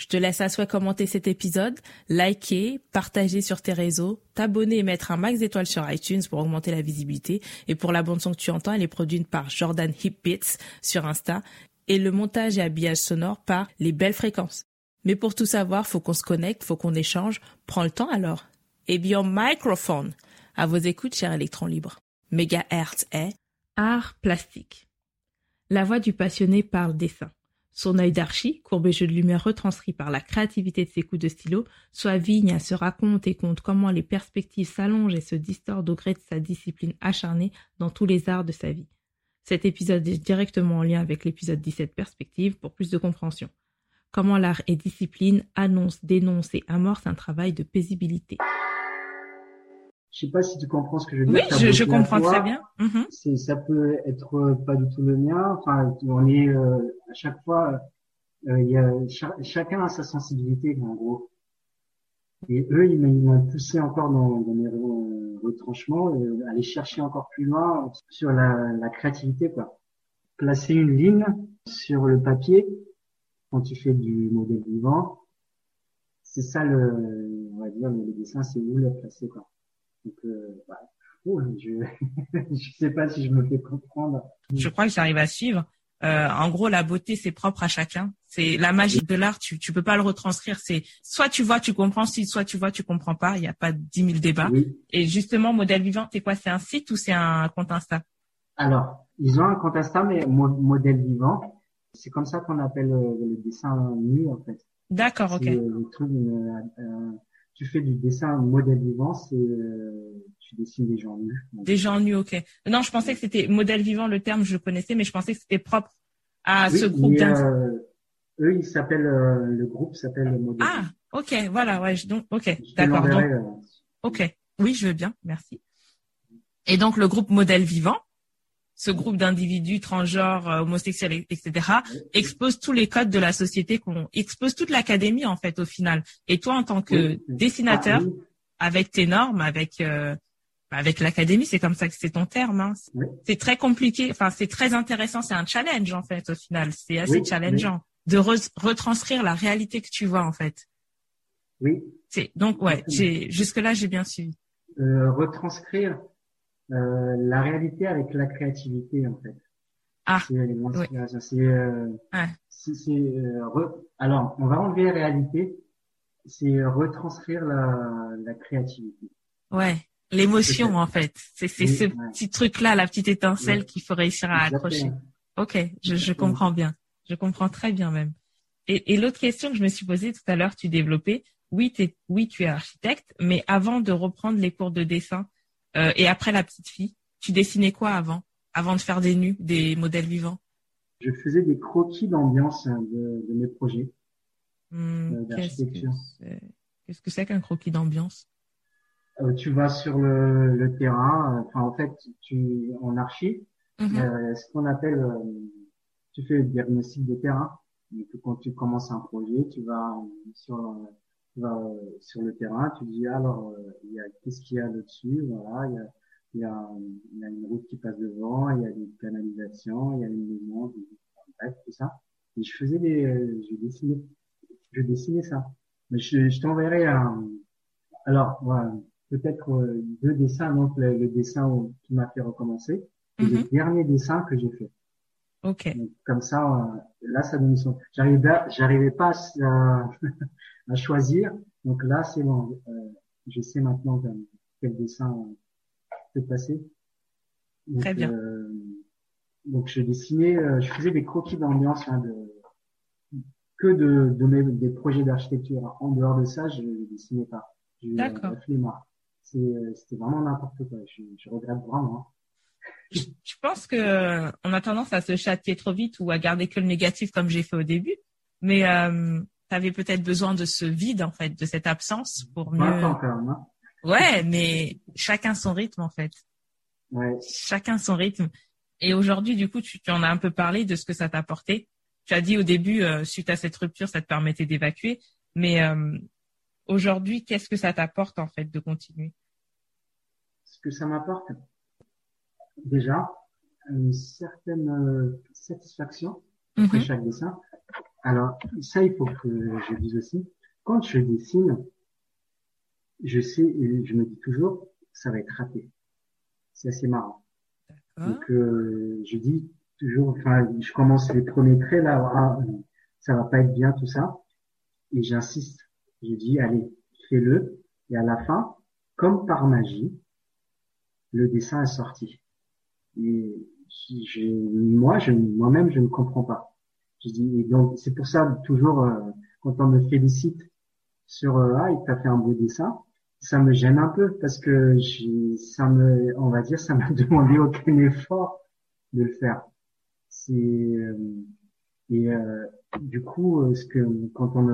Je te laisse à souhait commenter cet épisode, liker, partager sur tes réseaux, t'abonner et mettre un max d'étoiles sur iTunes pour augmenter la visibilité. Et pour la bande son que tu entends, elle est produite par Jordan Hipbits sur Insta et le montage et habillage sonore par Les Belles Fréquences. Mais pour tout savoir, faut qu'on se connecte, faut qu'on échange. Prends le temps alors. Et bien, microphone. À vos écoutes, cher électron libre. Mégahertz est art plastique. La voix du passionné parle dessin. Son œil d'archi, courbé jeu de lumière retranscrit par la créativité de ses coups de stylo, soit vigne à se raconte et compte comment les perspectives s'allongent et se distordent au gré de sa discipline acharnée dans tous les arts de sa vie. Cet épisode est directement en lien avec l'épisode 17 Perspective pour plus de compréhension. Comment l'art et discipline annoncent, dénoncent et amorcent un travail de paisibilité. Je sais pas si tu comprends ce que je veux dire. Oui, je, je comprends très bien. Mhm. C'est, ça peut être euh, pas du tout le mien. Enfin, on est euh, à chaque fois, euh, il y a chacun a sa sensibilité en gros. Et eux, ils m'ont poussé encore dans, dans mes retranchements, et aller chercher encore plus loin sur la, la créativité, quoi. Placer une ligne sur le papier quand tu fais du modèle vivant, c'est ça le, on va dire, le dessin, c'est où le placer, quoi. Donc, euh, bah, oh, je je sais pas si je me fais comprendre. Je crois que j'arrive à suivre. Euh, en gros, la beauté, c'est propre à chacun. C'est la magie de l'art. Tu, tu peux pas le retranscrire. C'est soit tu vois, tu comprends, si soit tu vois, tu comprends pas. Il n'y a pas dix mille débats. Oui. Et justement, modèle vivant, c'est quoi? C'est un site ou c'est un compte Insta? Alors, ils ont un compte Insta, mais mo- modèle vivant. C'est comme ça qu'on appelle euh, le dessin nu, en fait. D'accord, ok. C'est, le truc, euh, tu fais du dessin modèle vivant, c'est euh, tu dessines des gens nus. Des gens nus, ok. Non, je pensais que c'était modèle vivant, le terme, je connaissais, mais je pensais que c'était propre à Oui, ce groupe mais, euh, eux, ils s'appellent euh, le groupe s'appelle le modèle. Ah, ok, voilà, ouais, je- donc, ok, d'accord. Euh, Ok, oui, je veux bien, merci. Et donc le groupe Modèle Vivant, ce groupe d'individus transgenres, euh, homosexuels, et- etc., expose tous les codes de la société, qu'on expose toute l'académie en fait au final. Et toi, en tant que dessinateur, avec tes normes, avec euh, avec l'académie, c'est comme ça que c'est ton terme. Hein. Oui. C'est très compliqué, enfin c'est très intéressant, c'est un challenge en fait au final. C'est assez Oui, challengeant de re- retranscrire la réalité que tu vois en fait. oui. C'est donc ouais, j'ai jusque là j'ai bien suivi. Euh, retranscrire euh, la réalité avec la créativité en fait. Ah, C'est l'inspiration. C'est euh, c'est- c'est, euh, re- alors on va enlever la réalité, c'est retranscrire la, la créativité. Ouais, l'émotion en fait. C'est c'est Oui, ce ouais. petit truc là, la petite étincelle Ouais. qu'il faut réussir à accrocher. Ok, je, je comprends bien. Je comprends très bien même. Et, et l'autre question que je me suis posée tout à l'heure, tu développais. Oui, t'es, oui, tu es architecte, mais avant de reprendre les cours de dessin euh, et après la petite fille, tu dessinais quoi avant Avant de faire des nus, des modèles vivants? Je faisais des croquis d'ambiance hein, de, de mes projets. Hmm, Euh, Qu'est-ce que d'architecture. c'est? Qu'est-ce que c'est qu'un croquis d'ambiance? Euh, tu vas sur le, le terrain, enfin en fait, tu en archi, Mhm. euh, ce qu'on appelle, tu fais le diagnostic de terrain. Donc, quand tu commences un projet, tu vas sur, tu vas euh, sur le terrain, tu dis alors euh, il y a qu'est-ce qu'il y a là-dessus, voilà, il y a, il y a, il y a une route qui passe devant, il y a des canalisations, il y a une maison, des- bref, tout ça. Et je faisais des, euh, je dessinais, je dessinais ça. Mais je, je t'enverrai un, alors voilà, peut-être euh, deux dessins, donc le, le dessin où- qui m'a fait recommencer, et le Mhm. dernier dessin que j'ai fait. Ok. Donc, comme ça, euh, là, ça donne son. J'arrivais, pas- j'arrivais pas à, à choisir. Donc là, c'est bon. Euh, je sais maintenant quel, dessin peut passer. Donc, Très bien. euh, donc, je dessinais, euh, je faisais des croquis d'ambiance, hein, de, que de, de mes, des projets d'architecture. En dehors de ça, je, je dessinais pas. D'accord. C'était vraiment n'importe quoi. Je, je, regrette vraiment. Je pense que on a tendance à se châtier trop vite ou à garder que le négatif comme j'ai fait au début. Mais euh, tu avais peut-être besoin de ce vide en fait, de cette absence pour mieux. Hein. Ouais, mais chacun son rythme en fait. Ouais. Chacun son rythme. Et aujourd'hui, du coup, tu, tu, en as un peu parlé de ce que ça t'a apporté. Tu as dit au début, euh, suite à cette rupture, ça te permettait d'évacuer. Mais euh, aujourd'hui, qu'est-ce que ça t'apporte en fait de continuer? Ce que ça m'apporte, déjà, une certaine euh, satisfaction après mhm. chaque dessin. Alors, ça, il faut que je dise aussi. Quand je dessine, je sais, et je me dis toujours, ça va être raté. C'est assez marrant. Donc, euh, je dis toujours, enfin, je commence les premiers traits là, ah, ça va pas être bien tout ça, et j'insiste. Je dis, allez, fais-le, et à la fin, comme par magie, le dessin est sorti. Et je, moi, je, moi-même, je ne comprends pas. Je dis, et donc, c'est pour ça, toujours, euh, quand on me félicite sur, euh, ah, il t'a fait un beau dessin, ça me gêne un peu parce que ça me, on va dire, ça m'a demandé aucun effort de le faire. C'est euh, et euh, du coup, euh, ce que quand on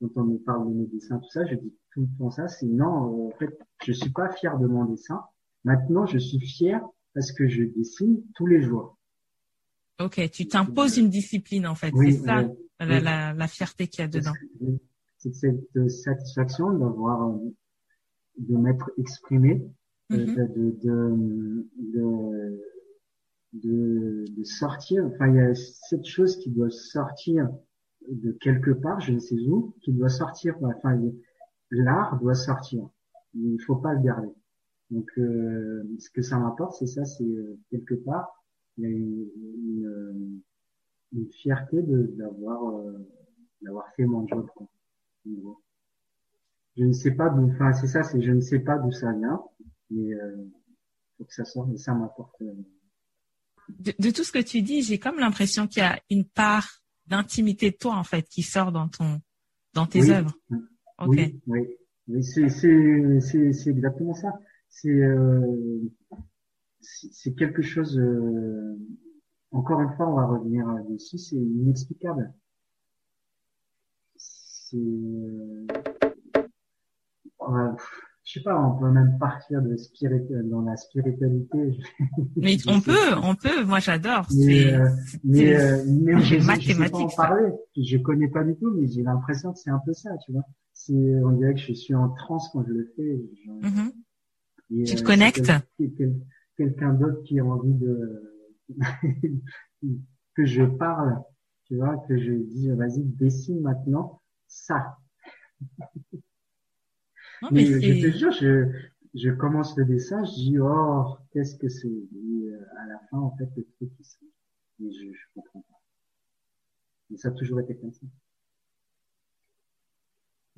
quand on me parle de mes dessins, tout ça, je dis tout le temps ça, c'est non, en fait, je suis pas fier de mon dessin. Maintenant, je suis fier parce que je dessine tous les jours. Ok, tu t'imposes une discipline en fait, c'est ça la, la, la, fierté qu'il y a dedans. C'est cette satisfaction d'avoir de m'être exprimé, euh, mm-hmm. de, de, de, de, de, sortir. Enfin, il y a cette chose qui doit sortir de quelque part, je ne sais où, qui doit sortir. Enfin, l'art doit sortir. Il ne faut pas le garder. Donc, euh, ce que ça m'apporte, c'est ça, c'est euh, quelque part, il y a une, une, une fierté d'avoir d'avoir fait mon job. Quoi je ne sais pas d'où, enfin c'est ça, c'est je ne sais pas d'où ça vient, mais euh, faut que ça sorte, mais ça m'apporte. Euh, de, tout ce que tu dis, j'ai comme l'impression qu'il y a une part d'intimité de toi en fait qui sort dans ton, dans tes œuvres. Oui, oui, oui, c'est c'est c'est c'est exactement ça. C'est euh, c'est quelque chose. Euh, encore une fois, on va revenir dessus. C'est inexplicable. C'est je sais pas, on peut même partir de dans la spiritualité. Mais on peut, on peut. Moi, j'adore. Mais, euh, mais, euh, mais je, sais pas en parler. Je connais pas du tout, mais j'ai l'impression que c'est un peu ça, tu vois. C'est, on dirait que je suis en transe quand je le fais. Mm-hmm. tu te euh, connectes. Quelqu'un d'autre qui a envie de que je parle, tu vois, que je dis, vas-y, dessine maintenant ça mais, je te jure, je, je commence le dessin, je dis, oh, qu'est-ce que c'est? Et euh, à la fin, en fait, le truc, il Mais je, je comprends pas. Mais ça a toujours été comme ça.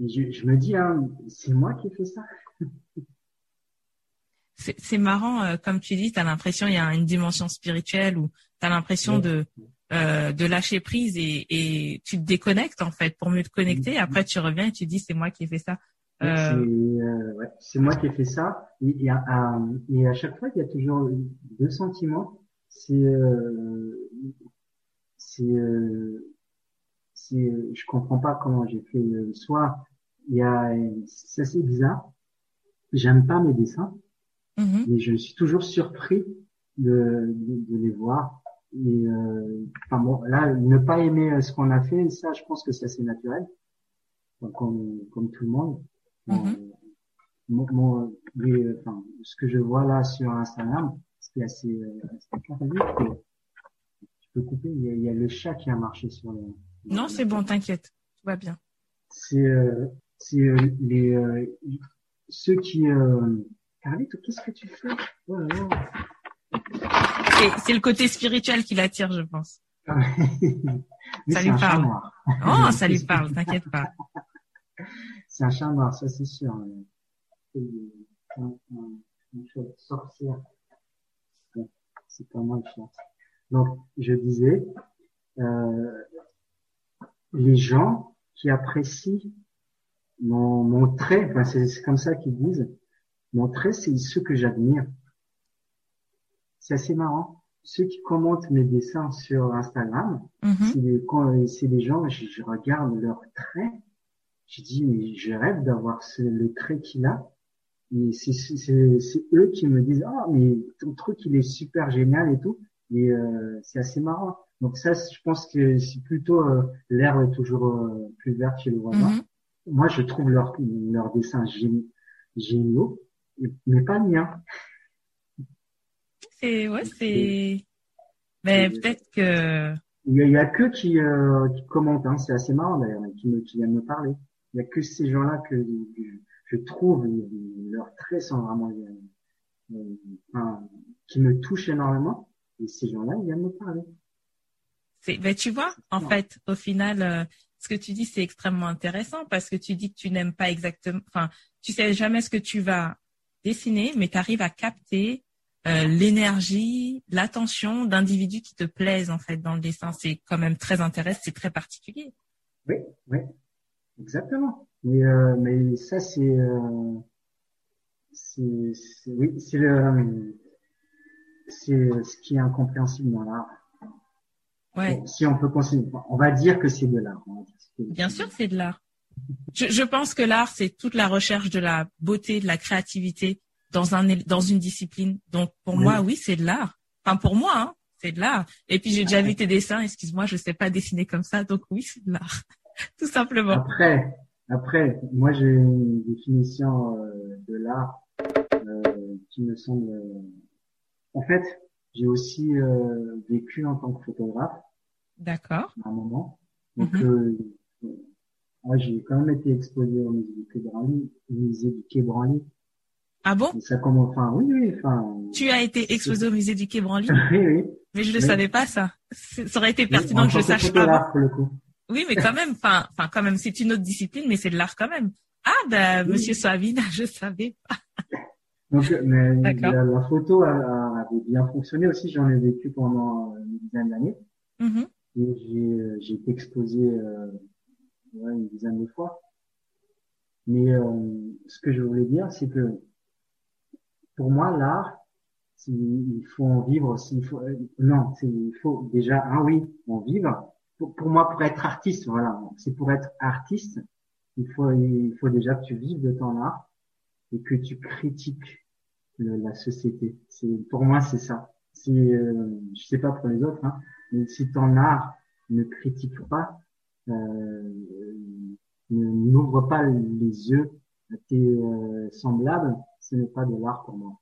Et je, je me dis, hein, c'est moi qui ai fait ça. c'est marrant, euh, comme tu dis, tu as l'impression il y a une dimension spirituelle ou tu as l'impression de euh, de lâcher prise et, et tu te déconnectes en fait pour mieux te connecter. Mm-hmm. Après, tu reviens et tu dis c'est moi qui ai fait ça. Euh, c'est moi qui ai fait ça. Et, et, à, et, à, chaque fois, il y a toujours deux sentiments. C'est, euh, c'est, euh, c'est, je comprends pas comment j'ai fait. Euh, soit il y a, c'est assez bizarre. J'aime pas mes dessins, mm-hmm. mais je suis toujours surpris de, de, de les voir. Et euh, enfin bon, là, ne pas aimer ce qu'on a fait, ça, je pense que c'est assez naturel, comme, comme tout le monde. Mm-hmm. mon, enfin, ce que je vois là sur Instagram, c'est assez, euh, assez tu peux couper. Il y, a, il y, a, le chat qui a marché sur le. Non, c'est bon, t'inquiète, tout va bien. C'est euh, c'est euh, les euh, ceux qui. Carlito, qu'est-ce que tu fais? Oh C'est le côté spirituel qui l'attire, je pense. ça lui parle. Oh, ça lui parle, t'inquiète pas. C'est un chat noir, ça c'est sûr. une sorcière. c'est pas moi le chat. Donc, je disais, euh, les gens qui apprécient mon, mon trait, enfin, c'est comme ça qu'ils disent, mon trait, c'est ceux que j'admire. C'est assez marrant. Ceux qui commentent mes dessins sur Instagram, Mhm. c'est des, gens, je, je regarde leur trait, je dis, mais je rêve d'avoir ce, le trait qu'il a. Et c'est c'est- c'est- c'est eux qui me disent, ah, mais ton truc, il est super génial et tout. Et euh, c'est assez marrant. Donc ça, je pense que c'est plutôt euh, l'herbe est toujours euh, plus verte chez le voisin. Mhm. Moi, je trouve leur, leur dessin gé- géniaux, mais pas le mien. C'est, ouais, c'est, mais C'est- peut-être que, Il y a, il y a que qui, euh, qui commentent, hein, c'est assez marrant d'ailleurs, qui, me, qui viennent me parler. Il y a que ces gens-là que, que je trouve leurs traits sont vraiment euh, euh, enfin, qui me touchent énormément. Et ces gens-là, ils viennent me parler. c'est, ben, tu vois, en Non. fait, au final, euh, ce que tu dis, c'est extrêmement intéressant parce que tu dis que tu n'aimes pas exactement, enfin, tu sais jamais ce que tu vas dessiner, mais tu arrives à capter euh, l'énergie, l'attention d'individus qui te plaisent, en fait, dans le dessin. C'est quand même très intéressant, c'est très particulier. Oui, oui, exactement. Mais, euh, mais ça, c'est, euh, c'est, oui, c'est le, c'est ce qui est incompréhensible dans l'art. Ouais. Bon, si on peut considérer, on va dire que c'est de l'art. Bien sûr, c'est de l'art. Je, je pense que l'art, c'est toute la recherche de la beauté, de la créativité dans un dans une discipline. Donc pour Oui. moi, oui, c'est de l'art. Enfin pour moi, hein, c'est de l'art. Et puis j'ai déjà vu tes dessins. Excuse-moi, je sais pas dessiner comme ça, donc oui, c'est de l'art, tout simplement. Après, après, moi j'ai une définition euh, de l'art euh, qui me semble. euh, En fait, j'ai aussi euh, vécu en tant que photographe D'accord. à un moment. Donc, Mhm. euh, moi, j'ai quand même été exposé au musée du Quai Branly, au musée du Quai Branly. Ah bon? Et ça commence, enfin, oui, oui, enfin. Tu as été exposé au musée du Quai Branly, oui, oui. mais je ne Oui. savais pas ça. Ça aurait été pertinent en que je sache avant. pour le coup. Oui, mais quand même, enfin, enfin quand même, c'est une autre discipline, mais c'est de l'art quand même. Ah ben, Oui. Monsieur Savine, je savais. Donc, euh, mais la, la photo a- a- avait bien fonctionné aussi. J'en ai vécu pendant euh, une dizaine d'années. Mhm. Et j'ai, euh, j'ai été exposé euh, ouais, une dizaine de fois. Mais euh, ce que je voulais dire, c'est que pour moi, l'art, il faut en vivre. s'il faut, euh, non, il faut déjà, ah oui, en vivre. Pour, pour moi, pour être artiste, voilà, c'est pour être artiste, il faut, il faut déjà que tu vives de ton art et que tu critiques la société. C'est, pour moi, c'est ça. C'est, euh, je sais pas pour les autres, hein, mais si ton art ne critique pas, n'ouvre pas les yeux à tes euh, semblables, ce n'est pas de l'art pour moi.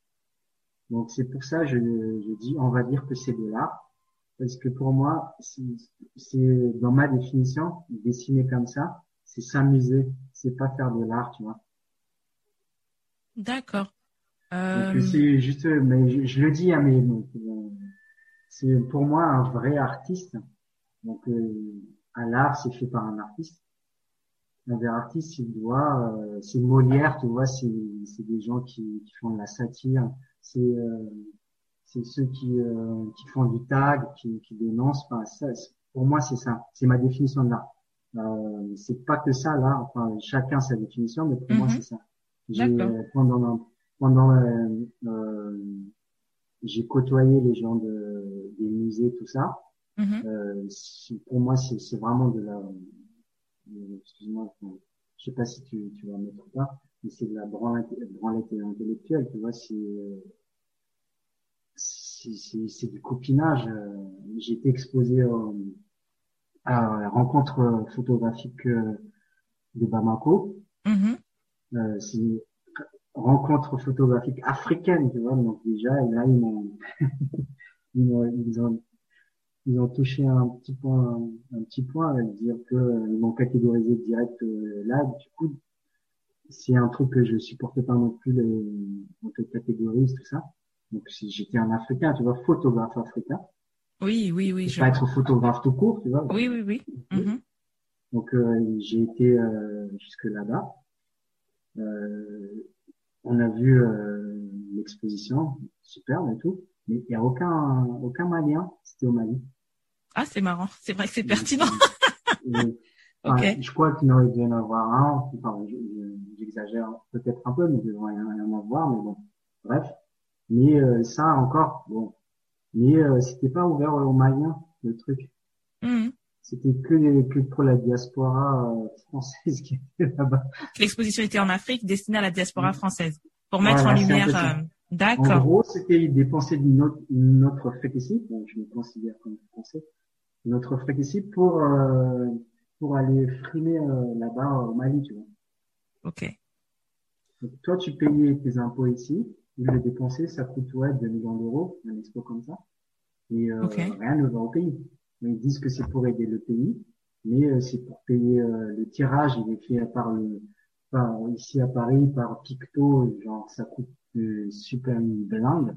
Donc c'est pour ça je, je dis, on va dire que c'est de l'art, parce que pour moi, c'est dans ma définition, dessiner comme ça, c'est s'amuser, c'est pas faire de l'art, tu vois. D'accord. Euh, c'est juste, mais je, je le dis à mes, euh, c'est pour moi un vrai artiste. Donc, euh, à l'art, c'est fait par un artiste. Un vrai artiste, il doit, euh, c'est Molière, tu vois, c'est, c'est des gens qui, qui font de la satire. C'est, euh, c'est ceux qui, euh, qui font du tag, qui, qui dénoncent. Enfin, ça, pour moi, c'est ça. C'est ma définition de l'art. Euh, c'est pas que ça, là. Enfin, chacun sa définition, mais pour moi, Mhm. c'est ça. J'ai, euh, pendant, pendant, euh, euh, j'ai côtoyé les gens de, des musées, tout ça. Euh, c'est- pour moi, c'est vraiment de la, euh, excuse-moi, je sais pas si tu, tu vas mettre ou pas, mais c'est de la branlette, branlette intellectuelle, tu vois, c'est, c'est, du copinage. euh, J'ai été exposé euh, à la rencontre photographique de Bamako. Mhm. Euh, c'est une rencontre photographique africaine, tu vois, donc déjà, et là, ils m'ont, ils ils ont, ils ont touché un petit point, un petit point, à dire que euh, ils m'ont catégorisé direct euh, là, du coup, c'est un truc que je supporte pas non plus, les, on te catégorise, tout ça. Donc, si j'étais un africain, tu vois, photographe africain, Oui, oui, oui. Je... pas être photographe tout court, tu vois. Oui, oui, oui. Mhm. Donc euh, j'ai été euh, jusque là-bas. On a vu l'exposition, superbe et tout, mais il n'y a aucun aucun Malien, c'était au Mali. Ah, c'est marrant. C'est vrai que c'est pertinent. Et je crois qu'il aurait dû en avoir un. Enfin, j'exagère peut-être un peu, mais il devrait y en avoir. Mais bon, bref. Mais euh, ça encore, bon. Mais euh, c'était pas ouvert aux Maliens, le truc. Mmh. C'était que, que pour la diaspora euh, française qui était là-bas. L'exposition était en Afrique, destinée à la diaspora mmh. française, pour mettre en lumière. Euh, d'accord. En gros, c'était dépenser notre, notre frais ici, donc je me considère comme français, notre frais ici pour euh, pour aller frimer euh, là-bas au Mali, tu vois. Ok. Donc, toi, tu payais tes impôts ici, ils les dépenser, ça coûte ouais 2 millions d'euros, un expo comme ça, et euh, rien ne va au pays. Ils disent que c'est pour aider le pays, mais euh, c'est pour payer euh, le tirage. Il est fait par le, par, ici à Paris par Picto, genre ça coûte super blinde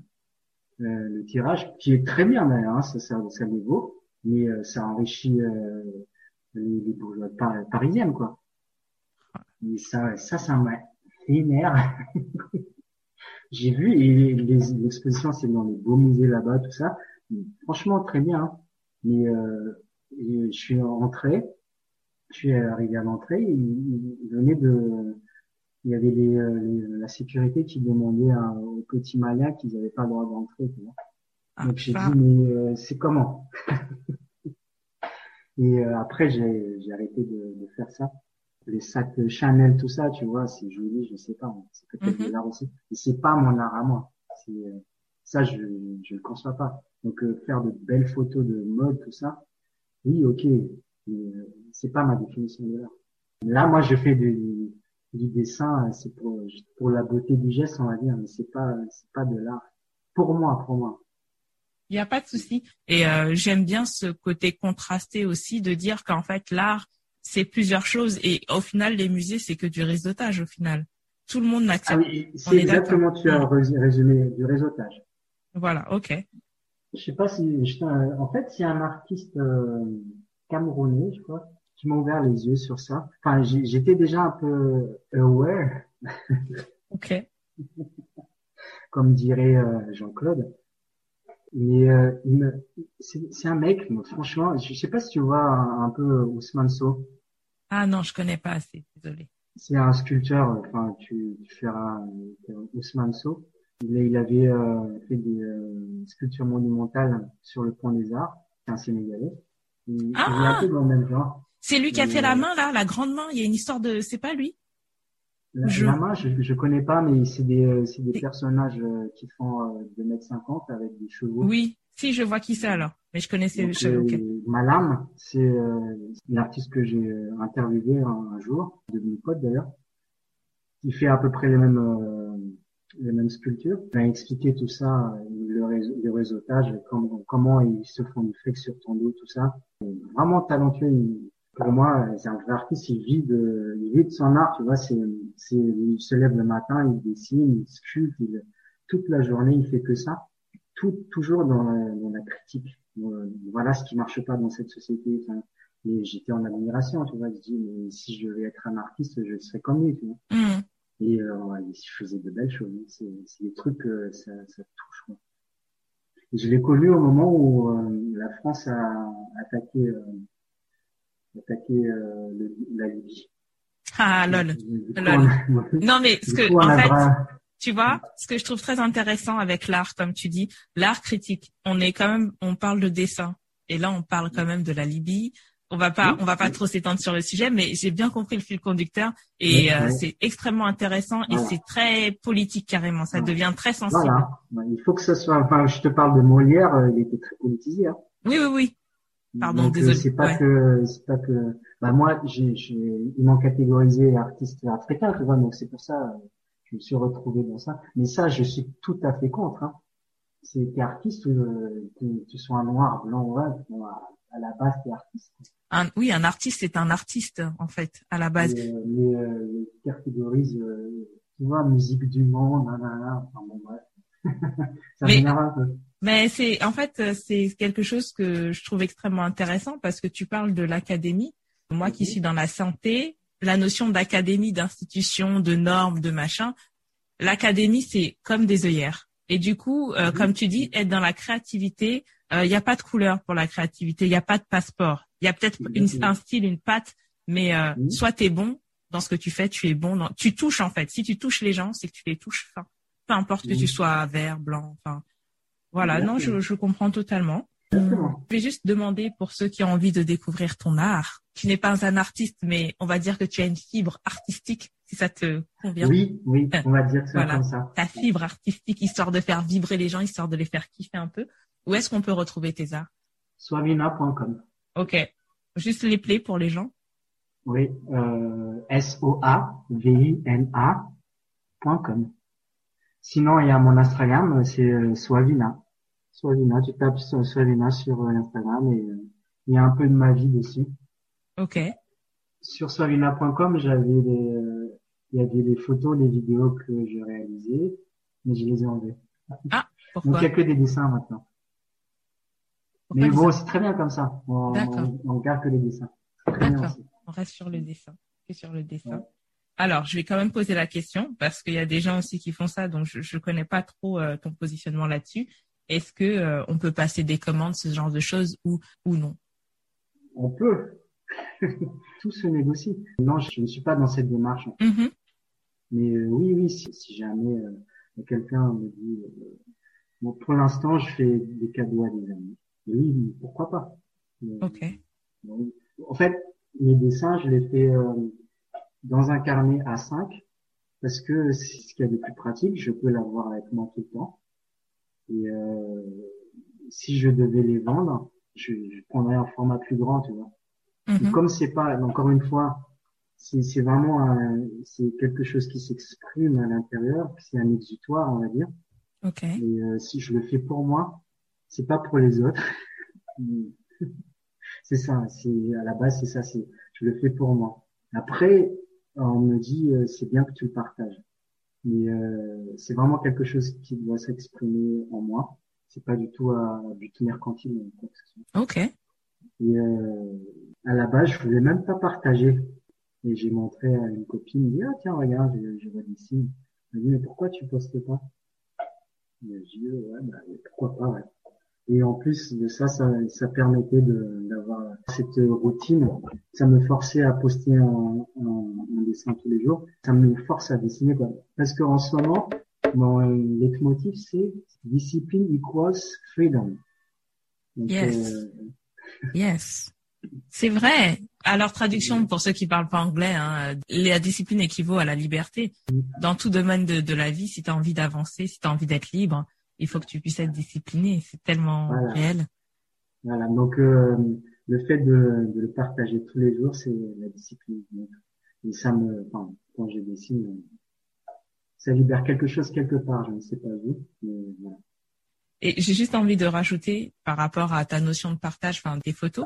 le tirage, qui est très bien d'ailleurs, hein, ça, ça, ça les vaut, mais ça enrichit les, les bourgeois parisiennes quoi. Mais ça, ça, ça m'a énerve. J'ai vu et l'exposition c'est dans les beaux musées là-bas, tout ça. Franchement très bien. Hein. Mais euh, je suis rentré, je suis arrivé à l'entrée, il, il, venait de, il y avait les, euh, la sécurité qui demandait aux petits Maliens qu'ils n'avaient pas le droit d'entrer. Ah, Donc j'ai dit mais euh, c'est comment Et euh, après j'ai arrêté de, de, faire ça. Les sacs Chanel, tout ça, tu vois, c'est joli, je sais pas, c'est peut-être mm de l'art aussi. Mais c'est pas mon art à moi. Ça, je je le conçois pas. Donc euh, faire de belles photos de mode, tout ça, oui, ok, euh, c'est pas ma définition de l'art. Là, moi, je fais du, du dessin, c'est pour pour la beauté du geste, on va dire, mais c'est pas c'est pas de l'art. Pour moi, pour moi. Il n'y a pas de souci. Et euh, j'aime bien ce côté contrasté aussi de dire qu'en fait l'art c'est plusieurs choses et au final les musées c'est que du réseautage au final. Tout le monde n'accepte. Ah oui, c'est exactement tu as résumé du réseautage. Voilà, ok je sais pas si, en fait, c'est un artiste euh, camerounais, je crois, qui m'a ouvert les yeux sur ça. Enfin, j'étais déjà un peu aware. ok. Comme dirait euh, Jean-Claude. Mais euh, c'est un mec, franchement, je sais pas si tu vois un, peu Ousmane So. Ah non, je connais pas assez, désolé. C'est un sculpteur, enfin, tu, tu feras Ousmane So. Il, avait euh, fait des euh, sculptures monumentales sur le Pont des Arts. C'est un Sénégalais. Il, ah il est un peu dans le même genre. C'est lui qui a fait la main là, la grande main. Il y a une histoire de, c'est pas lui? La, je... la main, je, je connais pas, mais c'est des, euh, c'est des personnages qui font euh, 2m50 avec des chevaux. Oui, si je vois qui c'est alors, mais je connaissais les chevaux. Malam, c'est euh, l'artiste que j'ai interviewé un, un, jour, de mes potes d'ailleurs. Il fait à peu près les mêmes les mêmes sculptures. Il a expliqué tout ça, le, réseau, le réseautage, comment, comment ils se font du flex sur ton dos, tout ça. Vraiment talentueux. Pour moi, c'est un vrai artiste. Il vit de, il vit de son art. Tu vois, c'est, c'est, il se lève le matin, il dessine, il sculpte, toute la journée, il fait que ça. Tout, toujours dans la, dans la critique. Voilà ce qui marche pas dans cette société. Enfin, et j'étais en admiration, tu vois. Je dis, mais si je devais être un artiste, je serais comme lui, tu vois. Mmh. Et euh, il faisait de belles choses. C'est, c'est des trucs, euh, ça, ça touche. Quoi. je l'ai connu au moment où euh, la France a attaqué, euh, attaqué le, la Libye. Ah lol. lol. non mais ce que en fait, tu vois, ce que je trouve très intéressant avec l'art, comme tu dis, l'art critique. On est quand même, on parle de dessin, et là on parle quand même de la Libye, on va pas, on va pas trop s'étendre sur le sujet, mais j'ai bien compris le fil conducteur et euh, c'est extrêmement intéressant et c'est très politique carrément. Ça devient très sensible. Voilà. Il faut que ce soit. Enfin, je te parle de Molière, euh, il était très politisé. Hein. Oui, oui, oui. Pardon, Donc, euh, désolé. C'est pas que, c'est pas que. Bah moi, j'ai, ils m'ont catégorisé artiste africain, tu vois. Donc c'est pour ça, je me suis retrouvé dans ça. Mais ça, je suis tout à fait contre. Hein. C'est t'es artiste, tu, tu sois un noir, blanc, ouais, à la base t'es artiste oui, un artiste c'est un artiste en fait à la base. Mais, mais euh, catégorise, euh, tu vois, musique du monde, nanana, enfin bon bref. ça mais, un peu. Mais c'est en fait c'est quelque chose que je trouve extrêmement intéressant parce que tu parles de l'académie. Moi qui suis dans la santé, la notion d'académie, d'institution, de normes, de machin, l'académie c'est comme des œillères. Et du coup, euh, mhm. comme tu dis, être dans la créativité, il euh, n'y a pas de couleur pour la créativité, il n'y a pas de passeport. Il y a peut-être un style, une patte, Mais euh, Mhm. soit tu es bon dans ce que tu fais, tu es bon dans... Tu touches en fait. Si tu touches les gens, c'est que tu les touches. Enfin, peu importe que Mhm. tu sois vert, blanc, enfin... Voilà, non, je, comprends totalement. Exactement. Je vais juste demander pour ceux qui ont envie de découvrir ton art. Tu n'es pas un artiste, mais on va dire que tu as une fibre artistique, si ça te convient. Oui, oui, on va dire ça Voilà. comme ça. Ta fibre artistique, histoire de faire vibrer les gens, histoire de les faire kiffer un peu. Où est-ce qu'on peut retrouver tes arts? Swavina.com. Ok. Juste les plaies pour les gens. Oui, euh, S-O-A-V-I-N-A.com. Sinon, il y a mon Instagram, c'est euh, Swavina. Swavina, tu tapes Swavina sur euh, Instagram et euh, il y a un peu de ma vie dessus. Ok. Sur swavina.com, j'avais des, euh, il y avait des photos, des vidéos que je réalisais, mais je les ai enlevées. Donc Pourquoi? Il y a que des dessins maintenant. Pourquoi mais bon, c'est très bien comme ça. On, D'accord. on, on garde que les dessins. D'accord. On reste sur le dessin. Que sur le dessin. Ouais. Alors, je vais quand même poser la question parce qu'il y a des gens aussi qui font ça, donc je, je connais pas trop euh, ton positionnement là-dessus. Est-ce que euh, on peut passer des commandes, ce genre de choses, ou ou non? On peut. Tout se négocie. Non, je ne suis pas dans cette démarche. Mhm. Mais euh, oui, oui, si, si jamais euh, quelqu'un me dit, euh, bon, pour l'instant, je fais des cadeaux à des amis. Et oui, pourquoi pas? Ok. bon, En fait, mes dessins, je les fais euh, dans un carnet A5 parce que c'est ce qu'il y a de plus pratique. Je peux l'avoir avec moi tout le temps. Et euh, si je devais les vendre, je, je prendrais un format plus grand, tu vois. Et Mhm. comme c'est pas, encore une fois, c'est vraiment c'est quelque chose qui s'exprime à l'intérieur, c'est un exutoire, on va dire. Ok. Et euh, si je le fais pour moi, c'est pas pour les autres. c'est ça, c'est à la base c'est ça, c'est je le fais pour moi. Après, on me dit euh, c'est bien que tu le partages, mais euh, c'est vraiment quelque chose qui doit s'exprimer en moi. C'est pas du tout à but mercantile ou quoi que ce soit. Ok. Et euh, à la base, je voulais même pas partager. Et j'ai montré à une copine, dit, ah tiens, regarde, je, je vois des signes. Elle dit, mais pourquoi tu postes pas? Et J'ai dit, ouais, bah, pourquoi pas, ouais. Et en plus de ça, ça, ça permettait d'avoir cette routine. Ça me forçait à poster un, un, un dessin tous les jours. Ça me force à dessiner, quoi. Parce qu'en ce moment, mon leitmotiv, c'est discipline equals freedom. Donc, Yes. euh, Yes. C'est vrai. Alors, traduction pour ceux qui parlent pas anglais, hein, la discipline équivaut à la liberté. Dans tout domaine de, de la vie, si tu as envie d'avancer, si tu as envie d'être libre, il faut que tu puisses être discipliné. C'est tellement Voilà. réel. Voilà, donc euh, le fait de, de le partager tous les jours, c'est la discipline. Et ça me, enfin, quand je dessine, ça libère quelque chose quelque part. Je ne sais pas vous, mais voilà. Et j'ai juste envie de rajouter par rapport à ta notion de partage, enfin des photos.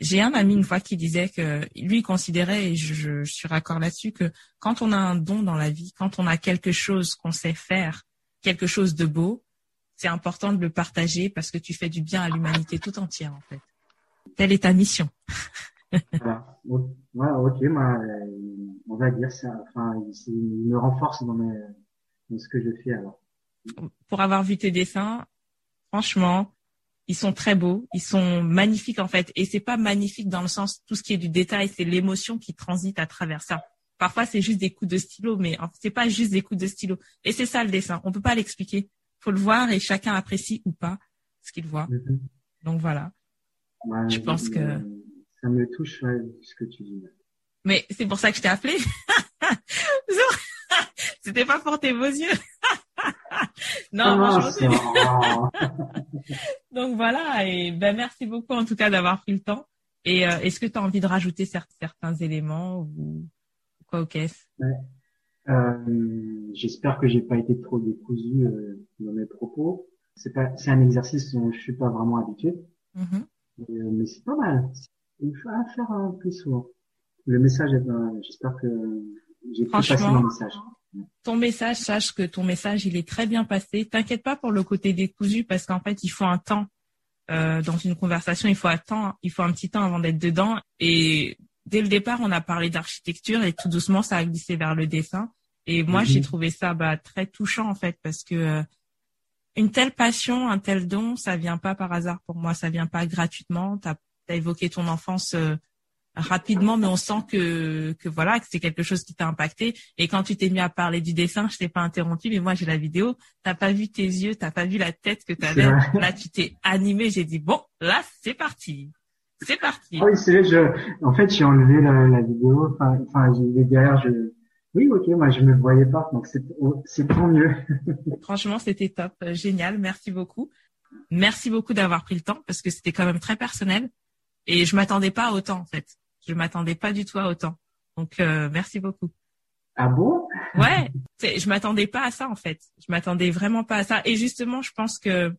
J'ai un ami une fois qui disait que lui considérait, et je, je- je suis raccord là-dessus, que quand on a un don dans la vie, quand on a quelque chose qu'on sait faire, quelque chose de beau, c'est important de le partager parce que tu fais du bien à l'humanité tout entière en fait. Telle est ta mission. voilà. O- Voilà, ok, bah, euh, on va dire ça. Enfin, il, me renforce dans, mes, dans ce que je fais alors. Pour avoir vu tes dessins, franchement, ils sont très beaux, ils sont magnifiques en fait. Et c'est pas magnifique dans le sens tout ce qui est du détail, c'est l'émotion qui transite à travers ça. Parfois c'est juste des coups de stylo, mais c'est pas juste des coups de stylo. Et c'est ça le dessin. On peut pas l'expliquer. Faut le voir et chacun apprécie ou pas ce qu'il voit. Mhm. Donc voilà. Ouais, Je pense que- euh, ça me touche ouais, ce que tu dis. Mais c'est pour ça que je t'ai appelé. C'était pas pour tes beaux yeux. non, franchement, ça- c'est- Donc voilà, et ben merci beaucoup en tout cas d'avoir pris le temps. Et euh, est-ce que tu as envie de rajouter cer- certains éléments ou quoi au caisse? Euh, J'espère que j'ai pas été trop décousu euh, dans mes propos. C'est pas, c'est un exercice dont je suis pas vraiment habitué, Mhm. mais, euh, mais c'est pas mal. Il faut en faire un plus souvent. Le message est, j'espère que j'ai pu passer mon message. Ton message, sache que ton message, il est très bien passé. T'inquiète pas pour le côté décousu parce qu'en fait, il faut un temps euh, dans une conversation. Il faut un temps, il faut un petit temps avant d'être dedans. Et dès le départ, on a parlé d'architecture et tout doucement, ça a glissé vers le dessin. Et moi, Mhm. j'ai trouvé ça bah, très touchant en fait parce que euh, une telle passion, un tel don, ça vient pas par hasard pour moi. Ça vient pas gratuitement. T'as as évoqué ton enfance euh, rapidement, mais on sent que que voilà que c'est quelque chose qui t'a impacté. Et quand tu t'es mis à parler du dessin, je t'ai pas interrompu, mais moi j'ai la vidéo. T'as pas vu tes yeux, t'as pas vu la tête que t'avais. Là, tu t'es animé. J'ai dit bon, là c'est parti, c'est parti. Ah oui, c'est je. En fait, j'ai enlevé la, la vidéo. Enfin, enfin, derrière, je. Oui, ok, moi je me voyais pas, donc c'est c'est tant mieux. Franchement, c'était top, génial, merci beaucoup. Merci beaucoup d'avoir pris le temps parce que c'était quand même très personnel et je m'attendais pas à autant en fait. Je m'attendais pas du tout à autant. Donc euh, merci beaucoup. Ah bon? Ouais, je m'attendais pas à ça en fait. Je m'attendais vraiment pas à ça. Et justement, je pense que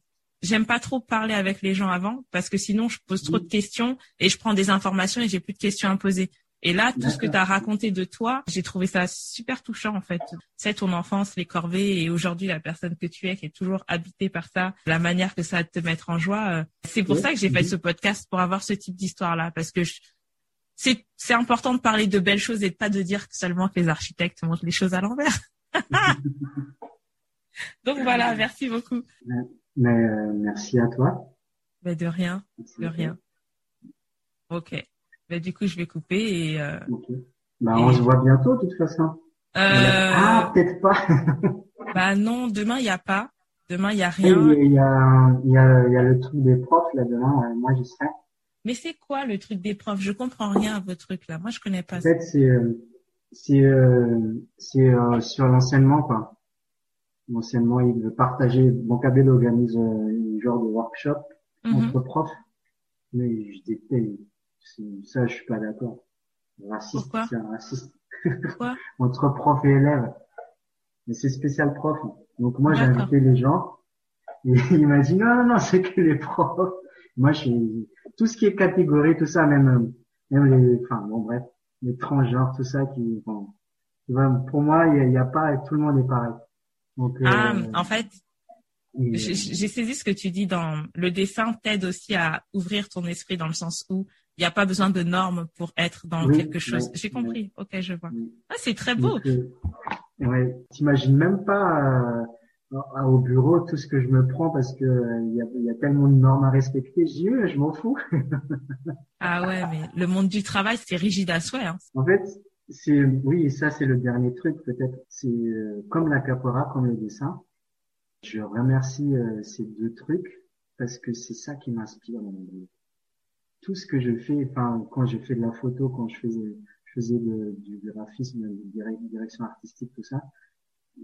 j'aime pas trop parler avec les gens avant parce que sinon je pose trop de questions et je prends des informations et j'ai plus de questions à poser. Et là, tout ce que tu as raconté de toi, j'ai trouvé ça super touchant en fait. C'est ton enfance, les corvées et aujourd'hui la personne que tu es qui est toujours habitée par ça, la manière que ça a de te mettre en joie. Euh, c'est pour ça que j'ai fait ce podcast pour avoir ce type d'histoire là parce que c'est c'est important de parler de belles choses et de pas de dire seulement que les architectes montrent les choses à l'envers. Donc voilà, merci beaucoup. Mais, euh, merci à toi. Mais de rien, de rien. Ok. Bah, du coup, je vais couper et. Euh, bah, on se voit bientôt, de toute façon. Euh... Ah, peut-être pas. bah non, demain il y a pas. Demain il y a rien. Il y a, il y a, il y a le truc des profs là demain. moi j'y serai. Mais c'est quoi le truc des profs? Je comprends rien à votre truc là. Moi je connais pas. En fait, c'est euh, c'est euh, c'est euh, sur l'enseignement quoi. L'enseignement, il veut partager. Mon cabel organise un genre de workshop mhm. entre profs, mais je déteste ça, je suis pas d'accord. Raciste, c'est un raciste. Pourquoi Entre prof et élève. Mais c'est spécial prof. Donc moi, j'ai invité les gens. Et il m'a dit, non, non, non, c'est que les profs. Moi, je suis, tout ce qui est catégorie, tout ça, même, même les, enfin, bon, bref, les transgenres, tout ça qui, bon, pour moi, il n'y a, pas, tout le monde est pareil. Donc, ah, euh, en fait, j'ai saisi ce que tu dis dans le dessin t'aide aussi à ouvrir ton esprit dans le sens où il n'y a pas besoin de normes pour être dans quelque chose. J'ai compris. Ok, je vois. Ah, c'est très beau. Euh, ouais, t'imagines même pas euh, au bureau tout ce que je me prends parce que il y, a, y, a, tellement de normes à respecter. J'y vais, je m'en fous. ah ouais, mais le monde du travail c'est rigide à souhait. Hein. En fait, c'est oui, ça c'est le dernier truc peut-être. C'est euh, comme la capora, comme le dessin. Je remercie ces deux trucs parce que c'est ça qui m'inspire dans mon boulot tout ce que je fais, enfin, quand j'ai fait de la photo, quand je faisais, je faisais du graphisme, de direction artistique, tout ça,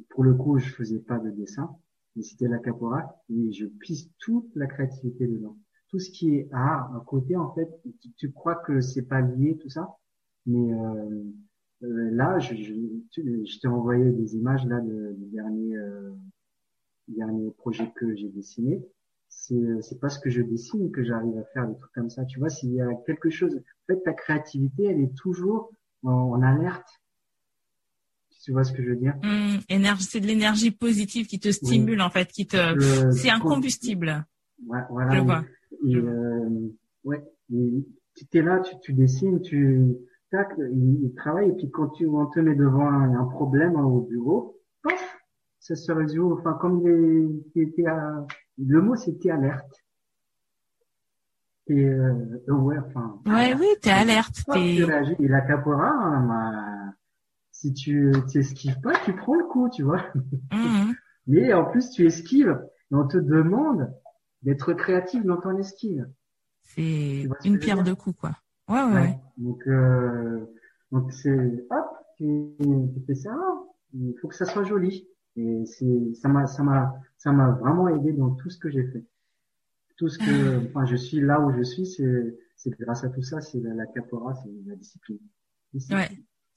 pour le coup, je faisais pas de dessin, mais c'était la capora, et je pisse toute la créativité dedans. Tout ce qui est art, à côté, en fait, tu, crois que c'est pas lié, tout ça, mais euh, euh, là, je, je, je t'ai envoyé des images là de, du dernier, euh, dernier projet que j'ai dessiné. C'est c'est pas ce que je dessine que j'arrive à faire des trucs comme ça. Tu vois s'il y a quelque chose en fait ta créativité elle est toujours en, alerte. Tu vois ce que je veux dire? Mmh, énergie c'est de l'énergie positive qui te stimule en fait qui te c'est un combustible. Ouais, voilà. Je vois. Et, euh, ouais tu es là tu, tu dessines tu tac il, il, travaille et puis quand tu on te met devant un, un problème au bureau paf, ça se résout enfin comme les, à le mot c'était alerte. Et euh, ouais, enfin. Ouais, oui, t'es alerte. Et la capora, hein, si tu t'esquives pas, tu prends le coup, tu vois. Mhm. Mais en plus, tu esquives, et on te demande d'être créatif dans ton esquive. C'est une pierre de coups, quoi. Ouais, ouais. ouais. Donc, euh, donc c'est, hop, tu, tu fais ça. Il faut que ça soit joli. Et c'est, ça m'a, ça m'a, ça m'a vraiment aidé dans tout ce que j'ai fait. Tout ce que, enfin, je suis là où je suis, c'est, c'est grâce à tout ça, c'est la, la capora, c'est la discipline. Ouais,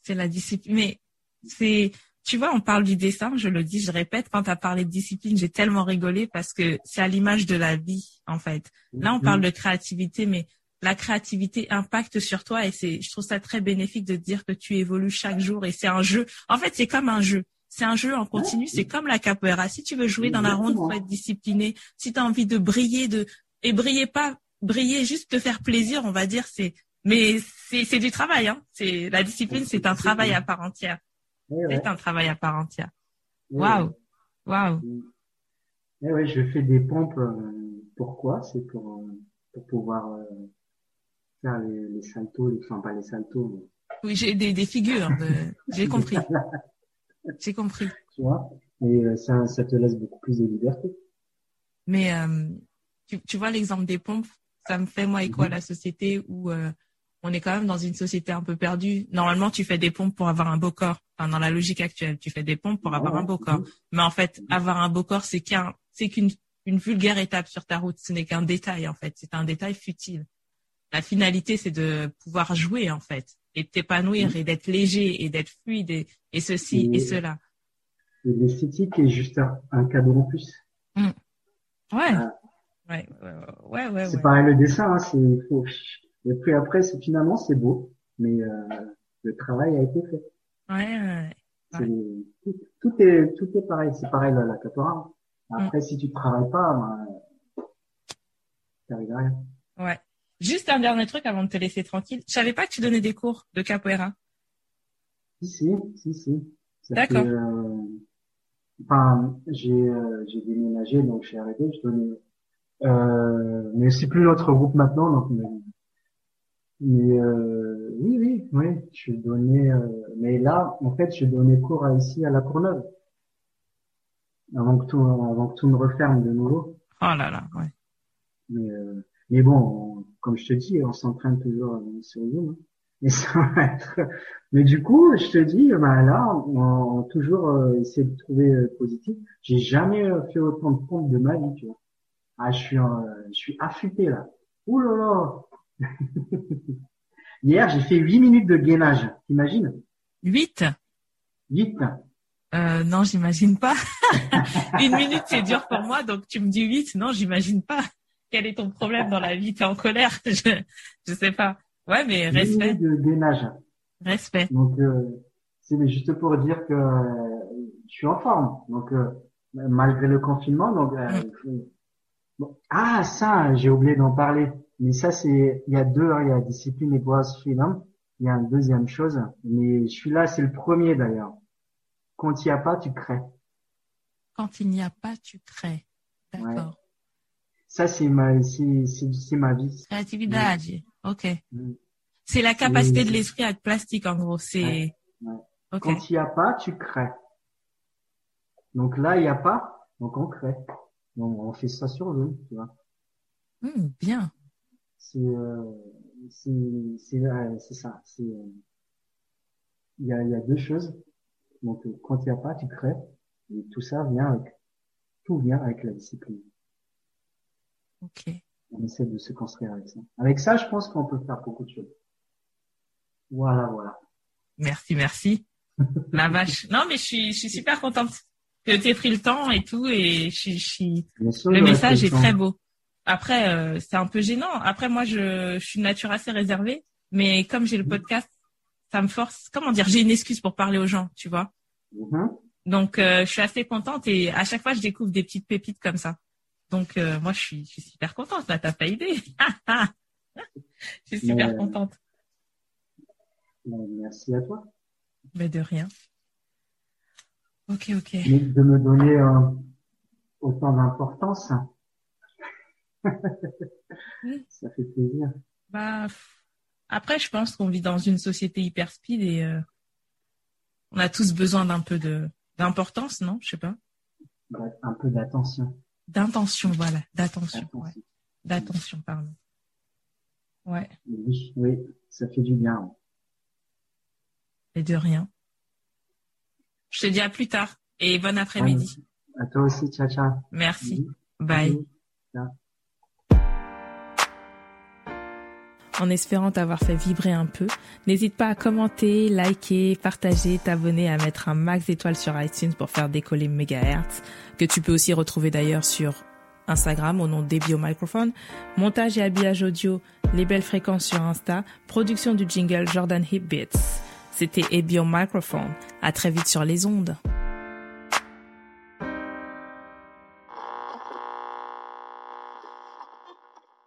c'est la discipline. Mais c'est, tu vois, on parle du dessin, je le dis, je répète, quand tu as parlé de discipline, j'ai tellement rigolé parce que c'est à l'image de la vie, en fait. Là, on parle de créativité, mais la créativité impacte sur toi et c'est, je trouve ça très bénéfique de dire que tu évolues chaque jour et c'est un jeu. En fait, c'est comme un jeu. C'est un jeu en continu, c'est comme la capoeira. Si tu veux jouer dans la ronde, faut être discipliné. Si tu as envie de briller, de et briller pas, briller juste te faire plaisir, on va dire, c'est mais c'est du travail. Hein. C'est la discipline, c'est un travail à part entière. C'est un travail à part entière. Waouh, waouh. Eh ouais, je fais des pompes. Euh, pourquoi C'est pour, euh, pour pouvoir euh, faire les, les saltos, les, enfin pas les saltos, mais Oui, j'ai des, des figures. de- J'ai compris. J'ai compris. tu vois. Et euh, ça, ça te laisse beaucoup plus de liberté. Mais euh, tu, tu vois l'exemple des pompes, ça me fait moi écho à la société où euh, on est quand même dans une société un peu perdue. Normalement, tu fais des pompes pour avoir un beau corps. Enfin, dans la logique actuelle, tu fais des pompes pour avoir un beau corps. Mais en fait, avoir un beau corps, c'est qu'un, c'est qu'une une vulgaire étape sur ta route. Ce n'est qu'un détail en fait. C'est un détail futile. La finalité, c'est de pouvoir jouer en fait et de t'épanouir et d'être léger et d'être fluide et, et ceci et Et- cela. Et l'esthétique est juste un, un cadeau en plus. Ouais. Ah. Ouais, ouais, ouais, ouais. C'est ouais. pareil le dessin, hein, c'est faut. Et puis après, c'est finalement c'est beau, mais euh, le travail a été fait. Ouais, ouais. C'est- Tout, tout est tout est pareil, c'est pareil la, la capoeira. Après, si tu travailles pas, ben, t'arrives à rien. Ouais. Juste un dernier truc avant de te laisser tranquille. Je savais pas que tu donnais des cours de capoeira. Si si si D'accord. euh, Enfin, j'ai euh, j'ai déménagé donc j'ai arrêté. Je donnais. Euh, mais c'est plus notre groupe maintenant donc. Mais, mais, euh, oui oui oui, je donnais. euh, mais là, en fait, je donnais cours à, ici à la Courneuve. Avant que tout avant que tout me referme de nouveau. Oh là là, ouais. Mais, euh, mais bon, on- comme je te dis, on s'entraîne toujours sur Zoom. hein. Et ça va être... Mais du coup, je te dis, bah là, on, on toujours euh, essayé de trouver euh, positif. J'ai jamais euh, fait autant de pompes de ma vie, tu vois. Ah, je suis, euh, je suis affûté là. Ouh là là. Hier, j'ai fait 8 minutes de gainage. T'imagines? 8 8. euh, Non, j'imagine pas. Une minute, c'est dur pour moi, donc tu me dis 8 Non, j'imagine pas. Quel est ton problème dans la vie? T'es en colère? Je, je sais pas. Ouais, mais 8 respect, de gainage. respect. Donc, euh, c'est juste pour dire que euh, je suis en forme. Donc, euh, malgré le confinement, donc. euh, Mm. bon. Ah, ça, j'ai oublié d'en parler. Mais ça, c'est, il y a deux, hein, il y a discipline et boise freedom. Il y a une deuxième chose. Mais je suis là, c'est le premier d'ailleurs. Quand il n'y a pas, tu crées. Quand il n'y a pas, tu crées. D'accord. Ça, c'est ma, c'est, ma vie. Créativité. Ok. Mm. C'est la capacité de l'esprit à être plastique, en gros. C'est. Ouais. Quand il n'y a pas, tu crées. Donc là, il n'y a pas, donc on crée. Donc on fait ça sur Zoom, tu vois. Hmm, bien. c'est euh, c'est c'est euh, ça c'est euh, il y a il y a deux choses donc euh, quand il y a pas tu crées et tout ça vient avec tout vient avec la discipline Ok. on essaie de se construire avec ça avec ça je pense qu'on peut faire beaucoup de choses voilà voilà Merci, merci. La vache. Non, mais je suis, je suis super contente que tu aies pris le temps et tout, et je suis, je sûr, le message est très beau. Après, euh, c'est un peu gênant. Après, moi, je, je suis de nature assez réservée, mais comme j'ai le podcast, ça me force. Comment dire J'ai une excuse pour parler aux gens, tu vois. Mhm. Donc, euh, je suis assez contente et à chaque fois, je découvre des petites pépites comme ça. Donc, euh, moi, je suis, je suis super contente. Là, t'as pas idée. je suis super Mais- contente. Merci à toi Mais de rien. Ok, ok. Mais de me donner euh, autant d'importance ça fait plaisir Bah, après, je pense qu'on vit dans une société hyper speed et euh, on a tous besoin d'un peu de d'importance, non? Je sais pas. Bref, un peu d'attention D'intention, voilà, d'attention, ouais. D'attention, pardon. Ouais, oui oui ça fait du bien et de rien. Je te dis à plus tard et bon après-midi. à toi aussi ciao ciao Merci. Bye. En espérant t'avoir fait vibrer un peu, n'hésite pas à commenter, liker, partager, t'abonner, à mettre un max d'étoiles sur iTunes pour faire décoller Megahertz, que tu peux aussi retrouver d'ailleurs sur Instagram au nom d'Ebio Microphone, montage et habillage audio, les belles fréquences sur Insta, production du jingle Jordan Hip Beats. C'était Ebio Microphone. À très vite sur les ondes.